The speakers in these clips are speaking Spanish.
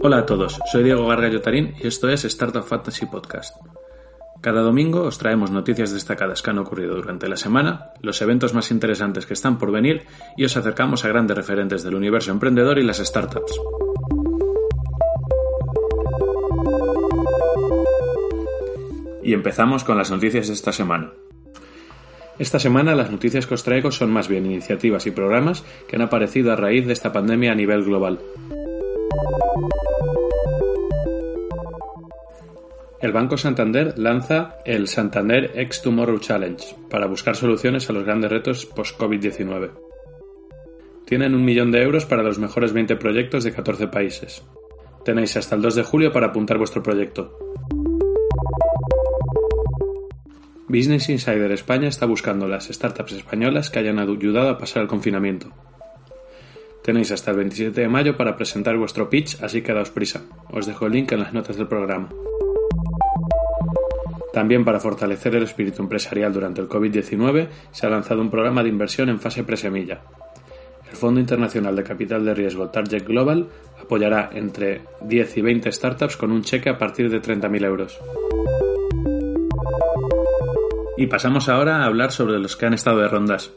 Hola a todos, soy Diego Gargallo Tarín y esto es Startup Fantasy Podcast. Cada domingo os traemos noticias destacadas que han ocurrido durante la semana, los eventos más interesantes que están por venir y os acercamos a grandes referentes del universo emprendedor y las startups. Y empezamos con las noticias de esta semana. Esta semana las noticias que os traigo son más bien iniciativas y programas que han aparecido a raíz de esta pandemia a nivel global. El Banco Santander lanza el Santander X Tomorrow Challenge para buscar soluciones a los grandes retos post-COVID-19. Tienen un millón de euros para los mejores 20 proyectos de 14 países. Tenéis hasta el 2 de julio para apuntar vuestro proyecto. Business Insider España está buscando las startups españolas que hayan ayudado a pasar el confinamiento. Tenéis hasta el 27 de mayo para presentar vuestro pitch, así que daos prisa. Os dejo el link en las notas del programa. También para fortalecer el espíritu empresarial durante el COVID-19 se ha lanzado un programa de inversión en fase presemilla. El Fondo Internacional de Capital de Riesgo Target Global apoyará entre 10 y 20 startups con un cheque a partir de 30.000 euros. Y pasamos ahora a hablar sobre los que han estado de rondas.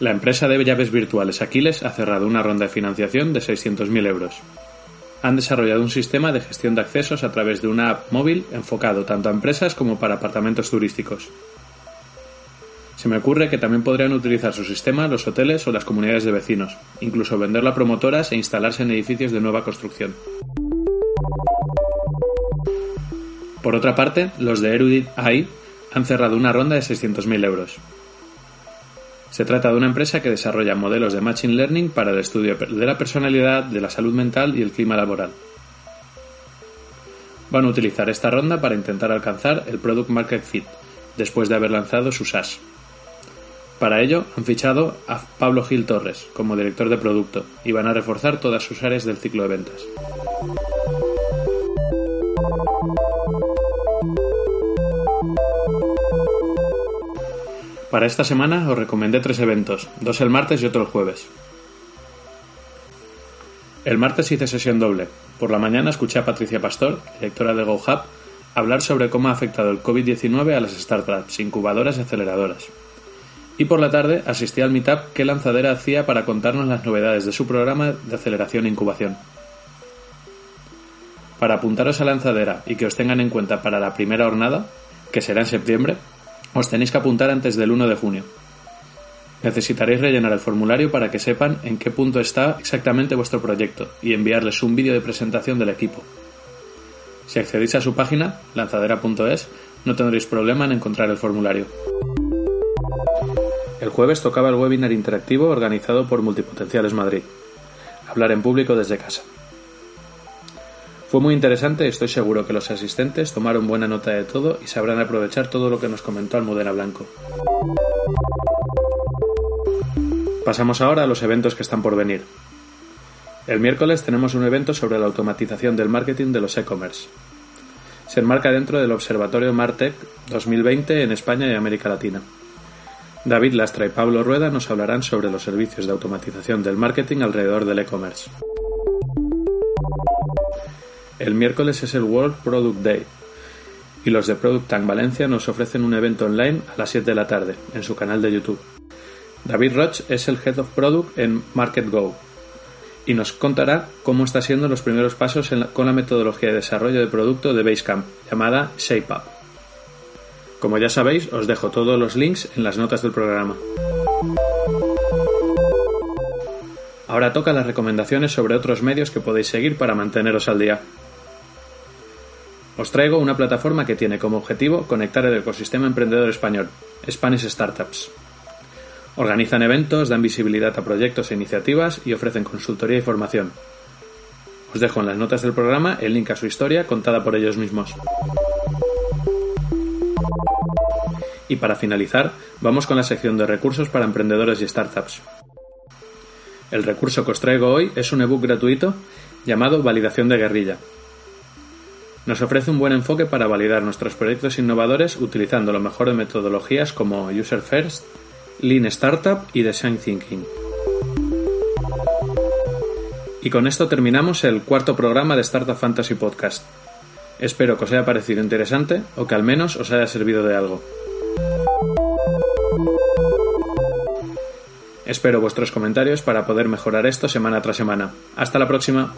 La empresa de llaves virtuales Aquiles ha cerrado una ronda de financiación de 600.000 euros han desarrollado un sistema de gestión de accesos a través de una app móvil enfocado tanto a empresas como para apartamentos turísticos. Se me ocurre que también podrían utilizar su sistema los hoteles o las comunidades de vecinos, incluso venderlo a promotoras e instalarse en edificios de nueva construcción. Por otra parte, los de Erudit AI han cerrado una ronda de 600.000 euros. Se trata de una empresa que desarrolla modelos de Machine Learning para el estudio de la personalidad, de la salud mental y el clima laboral. Van a utilizar esta ronda para intentar alcanzar el Product Market Fit, después de haber lanzado su SaaS. Para ello han fichado a Pablo Gil Torres como director de producto y van a reforzar todas sus áreas del ciclo de ventas. Para esta semana os recomendé tres eventos, dos el martes y otro el jueves. El martes hice sesión doble. Por la mañana escuché a Patricia Pastor, directora de GoHub, hablar sobre cómo ha afectado el COVID-19 a las startups, incubadoras y aceleradoras. Y por la tarde asistí al meetup que Lanzadera hacía para contarnos las novedades de su programa de aceleración e incubación. Para apuntaros a Lanzadera y que os tengan en cuenta para la primera jornada, que será en septiembre, os tenéis que apuntar antes del 1 de junio. Necesitaréis rellenar el formulario para que sepan en qué punto está exactamente vuestro proyecto y enviarles un vídeo de presentación del equipo. Si accedéis a su página, lanzadera.es, no tendréis problema en encontrar el formulario. El jueves tocaba el webinar interactivo organizado por Multipotenciales Madrid. Hablar en público desde casa. Fue muy interesante estoy seguro que los asistentes tomaron buena nota de todo y sabrán aprovechar todo lo que nos comentó Almudena Blanco. Pasamos ahora a los eventos que están por venir. El miércoles tenemos un evento sobre la automatización del marketing de los e-commerce. Se enmarca dentro del Observatorio Martech 2020 en España y América Latina. David Lastra y Pablo Rueda nos hablarán sobre los servicios de automatización del marketing alrededor del e-commerce. El miércoles es el World Product Day y los de Product Tank Valencia nos ofrecen un evento online a las 7 de la tarde en su canal de YouTube. David Roch es el Head of Product en MarketGo y nos contará cómo está siendo los primeros pasos con la metodología de desarrollo de producto de Basecamp llamada ShapeUp. Como ya sabéis, os dejo todos los links en las notas del programa. Ahora toca las recomendaciones sobre otros medios que podéis seguir para manteneros al día. Os traigo una plataforma que tiene como objetivo conectar el ecosistema emprendedor español, Spanish Startups. Organizan eventos, dan visibilidad a proyectos e iniciativas y ofrecen consultoría y formación. Os dejo en las notas del programa el link a su historia contada por ellos mismos. Y para finalizar, vamos con la sección de recursos para emprendedores y startups. El recurso que os traigo hoy es un ebook gratuito llamado Validación de Guerrilla, nos ofrece un buen enfoque para validar nuestros proyectos innovadores utilizando lo mejor de metodologías como User First, Lean Startup y Design Thinking. Y con esto terminamos el cuarto programa de Startup Fantasy Podcast. Espero que os haya parecido interesante o que al menos os haya servido de algo. Espero vuestros comentarios para poder mejorar esto semana tras semana. Hasta la próxima.